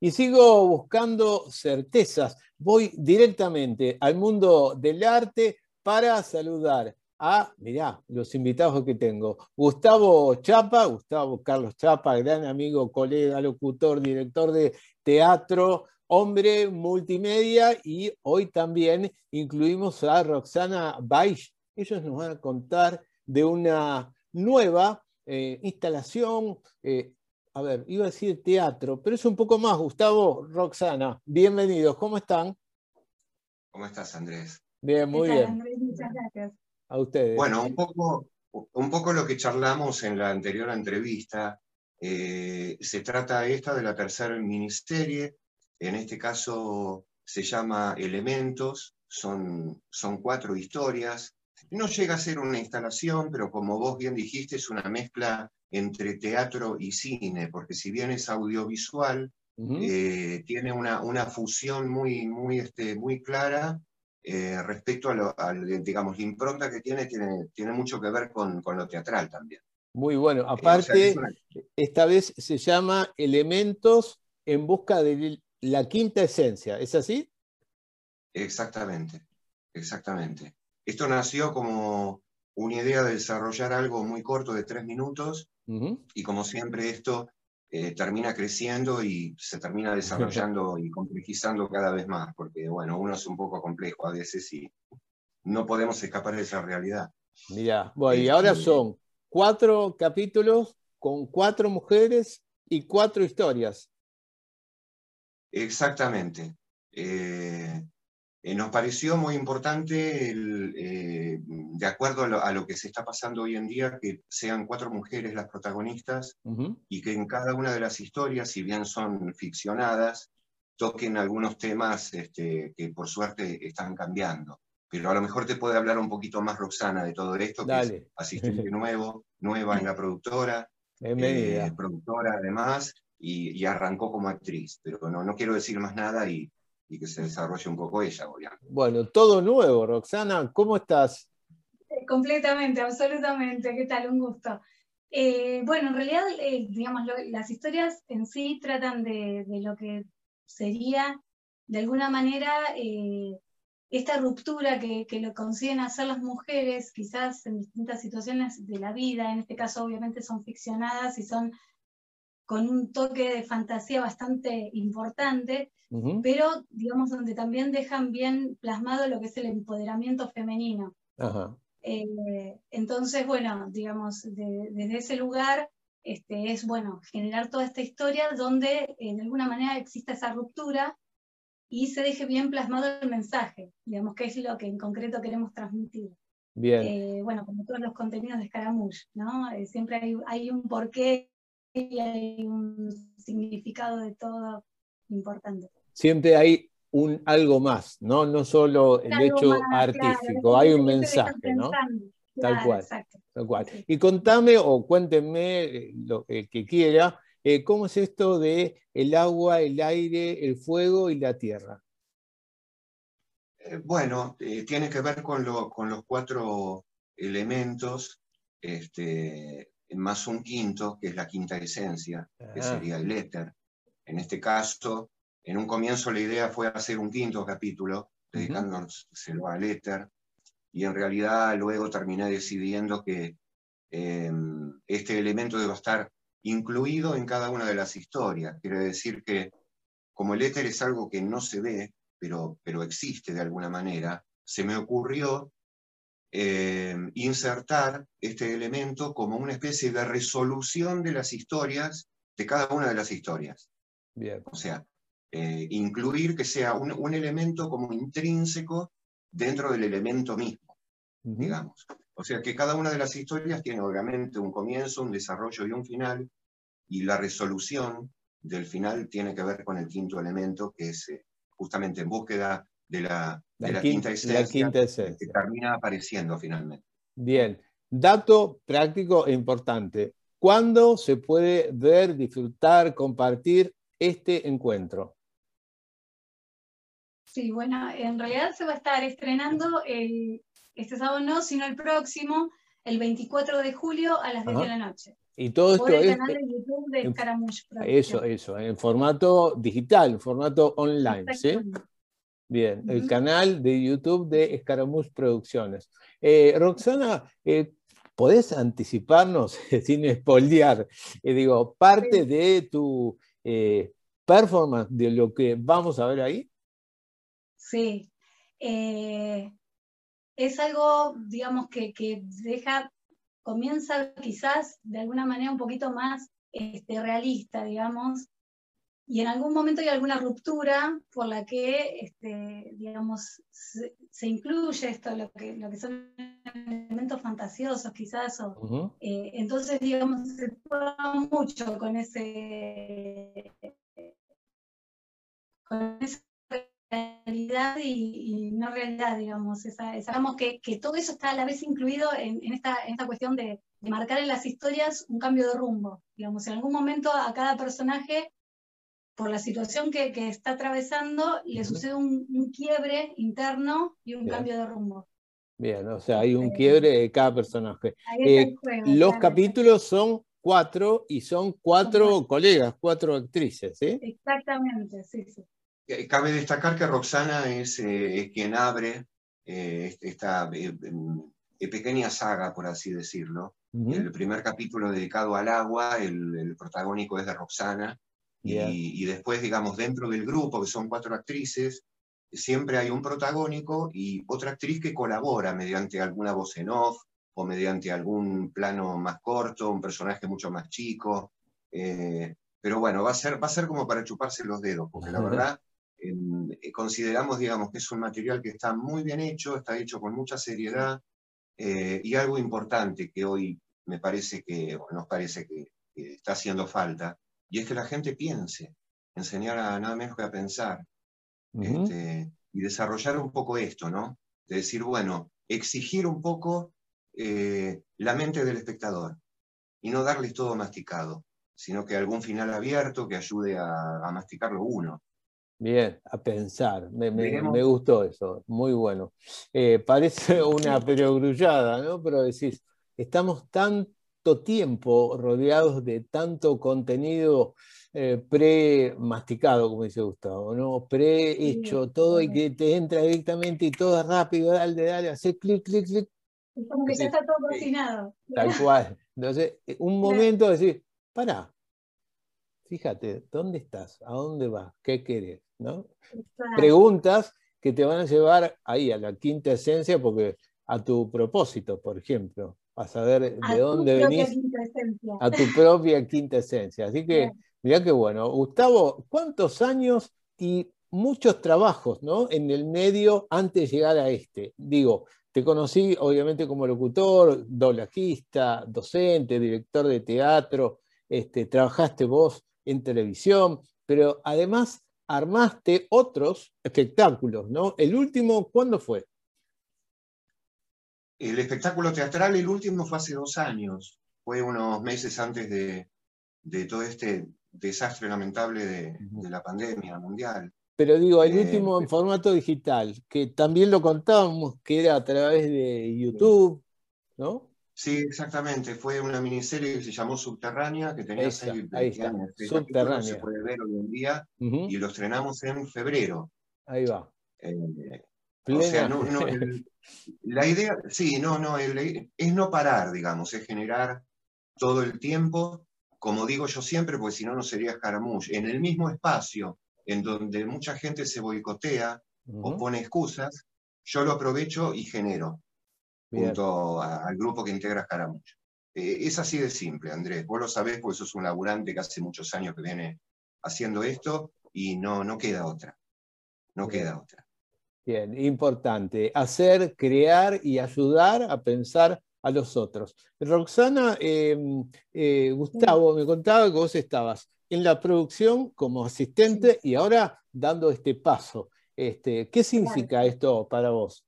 Y sigo buscando certezas. Voy directamente al mundo del arte para saludar a, mirá, los invitados que tengo. Gustavo Chapa, Gustavo Carlos Chapa, gran amigo, colega, locutor, director de teatro, hombre multimedia y hoy también incluimos a Roxana Baix. Ellos nos van a contar de una nueva eh, instalación, eh, a ver, iba a decir teatro, pero es un poco más, Gustavo, Roxana, bienvenidos, ¿cómo están? ¿Cómo estás, Andrés? Bien, muy bien. Andrés, muchas gracias. A ustedes. Bueno, un poco, un poco lo que charlamos en la anterior entrevista, eh, se trata esta de la tercera miniserie, en este caso se llama Elementos, son, son cuatro historias, no llega a ser una instalación, pero como vos bien dijiste, es una mezcla entre teatro y cine, porque si bien es audiovisual, eh, tiene una, una, fusión muy, muy, este, muy clara eh, respecto a, lo, digamos, la impronta que tiene, tiene, tiene mucho que ver con, con, lo teatral también. Muy bueno. Eh, Aparte, esta vez se llama Elementos en busca de la quinta esencia. ¿Es así? Exactamente, exactamente. Esto nació como una idea de desarrollar algo muy corto de tres minutos y como siempre esto eh, termina creciendo y se termina desarrollando y complejizando cada vez más, porque bueno, uno es un poco complejo a veces y no podemos escapar de esa realidad. Mira, bueno, y ahora este, son cuatro capítulos con cuatro mujeres y cuatro historias. Exactamente. Eh, eh, nos pareció muy importante, eh, de acuerdo a lo, que se está pasando hoy en día, que sean cuatro mujeres las protagonistas y que en cada una de las historias, si bien son ficcionadas, toquen algunos temas este, que por suerte están cambiando. Pero a lo mejor te puede hablar un poquito más Roxana de todo esto, que es asistente nuevo, nueva en la productora, eh, productora además, y, arrancó como actriz. Pero no, no quiero decir más nada y y que se desarrolle un poco ella, obviamente. Bueno, todo nuevo, Roxana, ¿cómo estás? Eh, completamente, absolutamente, ¿qué tal? Un gusto. Eh, bueno, en realidad, eh, digamos, las historias en sí tratan de, lo que sería, de alguna manera, esta ruptura que, que, lo consiguen hacer las mujeres, quizás en distintas situaciones de la vida, en este caso obviamente son ficcionadas y son con un toque de fantasía bastante importante, pero digamos donde también dejan bien plasmado lo que es el empoderamiento femenino. Eh, entonces, bueno, digamos, desde ese lugar este, es bueno generar toda esta historia donde eh, de alguna manera exista esa ruptura y se deje bien plasmado el mensaje, digamos, que es lo que en concreto queremos transmitir. Bien. Eh, bueno, como todos los contenidos de Scaramouche, ¿no? siempre hay, hay un porqué y hay un significado de todo importante. Siempre hay un algo más, ¿no? No solo el hecho artístico, hay un mensaje, ¿no? tal, cual, tal cual. Y contame o cuéntenme eh, lo que quiera, eh, ¿cómo es esto de el agua, el aire, el fuego y la tierra? Eh, bueno, tiene que ver con, con los cuatro elementos este, más un quinto, que es la quinta esencia, que sería el éter. En este caso, en un comienzo la idea fue hacer un quinto capítulo, dedicándoselo al éter, y en realidad luego terminé decidiendo que em, este elemento debe estar incluido en cada una de las historias. Quiere decir que como el éter es algo que no se ve, pero, pero existe de alguna manera, se me ocurrió eh, insertar este elemento como una especie de resolución de las historias, de cada una de las historias. Bien. O sea, eh, incluir que sea un, elemento como intrínseco dentro del elemento mismo, digamos. O sea, que cada una de las historias tiene obviamente un comienzo, un desarrollo y un final, y la resolución del final tiene que ver con el quinto elemento, que es eh, justamente en búsqueda de la, quinta, esencia, que termina apareciendo finalmente. Bien, dato práctico e importante. ¿Cuándo se puede ver, disfrutar, compartir este encuentro? Sí, bueno, en realidad se va a estar estrenando el, este sábado no, sino el próximo, el 24 de julio a las 10 de la noche. Y todo esto Por el es canal de YouTube de en- Scaramouche eso, eso, en formato digital, en formato online, ¿sí? Bien, el canal de YouTube de Escaramuz Producciones. Eh, Roxana, eh, ¿podés anticiparnos, sin espoldear, eh, digo, parte de tu eh, performance, de lo que vamos a ver ahí? Sí. Es algo, digamos, que, que deja, comienza quizás de alguna manera un poquito más este, realista, digamos, y en algún momento hay alguna ruptura por la que, este, digamos, se, se incluye esto, lo que, lo que son elementos fantasiosos quizás, o, eh, entonces, digamos, se juega mucho con ese con esa realidad y, y no realidad, digamos. Esa, esa- digamos que, que todo eso está a la vez incluido en, en esta, en esta cuestión de, de marcar en las historias un cambio de rumbo. Digamos, en algún momento a cada personaje, por la situación que, que está atravesando, le Ujú. sucede un, un quiebre interno y un Bien. cambio de rumbo. Bien, o sea, hay un Este, quiebre de cada personaje. Ahí está Eh, el juego, Los claro, capítulos son cuatro y son cuatro colegas, cuatro actrices, ¿sí? Exactamente, sí, sí. Eh, Cabe destacar que Roxana es, eh, es quien abre eh, esta eh, eh, pequeña saga, por así decirlo. Ujú, El primer capítulo dedicado al agua, el, el protagónico es de Roxana, y, Bien. y después, digamos, dentro del grupo, que son cuatro actrices, siempre hay un protagónico y otra actriz que colabora mediante alguna voz en off o mediante algún plano más corto, un personaje mucho más chico. eh, pero bueno, va a, ser, va a ser como para chuparse los dedos, porque la verdad em, eh, consideramos, digamos, que es un material que está muy bien hecho, está hecho con mucha seriedad, eh, y algo importante que hoy me parece que, nos parece que, que está haciendo falta, y es que la gente piense, enseñar a nada menos que a pensar, este, y desarrollar un poco esto, ¿no? De decir, bueno, exigir un poco eh, la mente del espectador, y no darles todo masticado, sino que algún final abierto que ayude a, a masticarlo uno. Bien, a pensar. Me, me- Veremos. me gustó eso, muy bueno. Eh, parece una perogrullada, ¿no? Pero decís, estamos tanto tiempo rodeados de tanto contenido eh, pre-masticado, como dice Gustavo, ¿no? Pre-hecho, Sí, todo y que te entra directamente y todo rápido, dale, dale, hace clic, clic, clic, Es como que ya está todo Sí. cocinado. tal cual. Entonces, eh, un momento de decir, pará, fíjate, ¿dónde estás? ¿A dónde vas? ¿Qué querés? ¿No? Preguntas que te van a llevar ahí a la quinta esencia, porque a tu propósito, por ejemplo, a saber A de dónde venís, a tu propia quinta esencia. Así que, mirá qué bueno. Gustavo, ¿cuántos años y muchos trabajos ¿no? en el medio antes de llegar a este? Digo, te conocí obviamente como locutor, doblajista, docente, director de teatro, este, trabajaste vos en televisión, pero además armaste otros espectáculos, ¿no? El último, ¿cuándo fue? El espectáculo teatral, el último fue hace dos años, fue unos meses antes de, de todo este desastre lamentable de, la pandemia mundial. Pero digo, el Eh, último en formato digital, que también lo contábamos, que era a través de YouTube, ¿no? Sí, exactamente, fue una miniserie que se llamó Subterránea, que tenía Esa, seis, está, años, seis Subterránea. se puede ver hoy en día, y lo estrenamos en febrero. Ahí va. Eh, o Plena- sea, no, no, el- la idea, sí, no, no, el- es no parar, digamos, es generar todo el tiempo, como digo yo siempre, porque si no, no sería Escaramouche, en el mismo espacio en donde mucha gente se boicotea o pone excusas, yo lo aprovecho y genero, bien. junto a- al grupo que integra Escaramouche. Eh, es así de simple, Andrés, vos lo sabés porque sos un laburante que hace muchos años que viene haciendo esto y no, no queda otra, no Bien. queda otra. Bien, importante. Hacer, crear y ayudar a pensar a los otros. Roxana, eh, eh, Gustavo me contaba que vos estabas en la producción como asistente y ahora dando este paso. Este, ¿Qué significa esto para vos?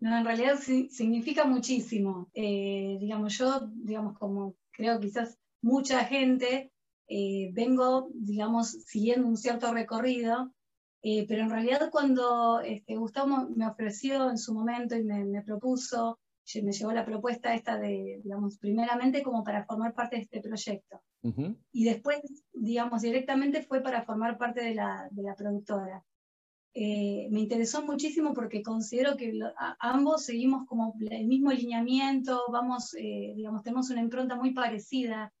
No, en realidad significa muchísimo. Eh, digamos, yo, digamos, como creo quizás mucha gente, eh, vengo, digamos, siguiendo un cierto recorrido, eh, pero en realidad cuando este, Gustavo me ofreció en su momento y me, me propuso me llegó la propuesta esta de, digamos, primeramente como para formar parte de este proyecto. Y después, digamos, directamente fue para formar parte de la, de la productora. Eh, me interesó muchísimo porque considero que ambos seguimos como el mismo lineamiento, vamos, eh, digamos, tenemos una impronta muy parecida.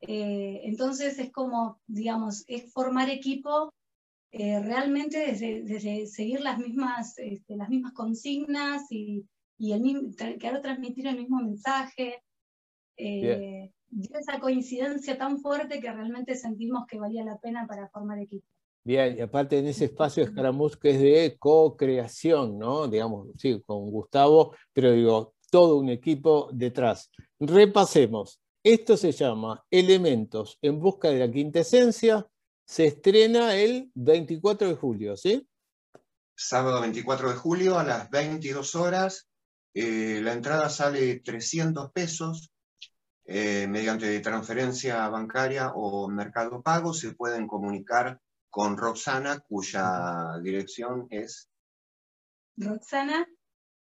Eh, entonces es como, digamos, es formar equipo realmente desde, seguir las mismas, este, las mismas consignas y, y el mismo, querer transmitir el mismo mensaje. dio esa coincidencia tan fuerte que realmente sentimos que valía la pena para formar equipo. Bien, y aparte en ese espacio de Escaramuz que es de co-creación, ¿no? Digamos, sí, con Gustavo, pero digo, todo un equipo detrás. Repasemos. Esto se llama Elementos en busca de la quintesencia. Se estrena el 24 de julio, ¿sí? Sábado 24 de julio a las 22 horas. Eh, la entrada sale 300 pesos. Eh, mediante transferencia bancaria o mercado pago se pueden comunicar con Roxana, cuya dirección es... Roxana,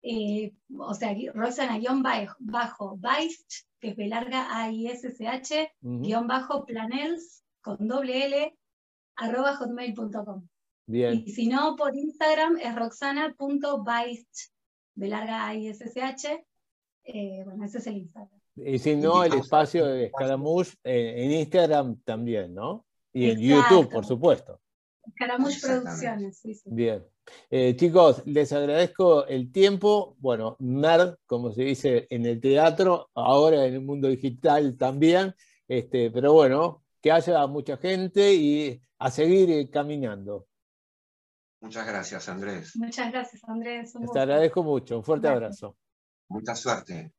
eh, o sea, Roxana guion bajo, Baist, que es B larga A I S C H, guion bajo planels con doble L, arroba hotmail.com. Bien. Y si no, por Instagram es roxana.baist, B larga A I S C H. Eh, bueno, ese es el Instagram. Y si no, el espacio de Escaramouche eh, en Instagram también, ¿no? Y en YouTube, por supuesto. Caramush Producciones, sí, sí. Bien. Eh, chicos, les agradezco el tiempo. Bueno, nerd, como se dice en el teatro, ahora en el mundo digital también. Este, pero bueno, que haya mucha gente y a seguir caminando. Muchas gracias, Andrés. Muchas gracias, Andrés. Te agradezco mucho. Un fuerte abrazo. Mucha suerte.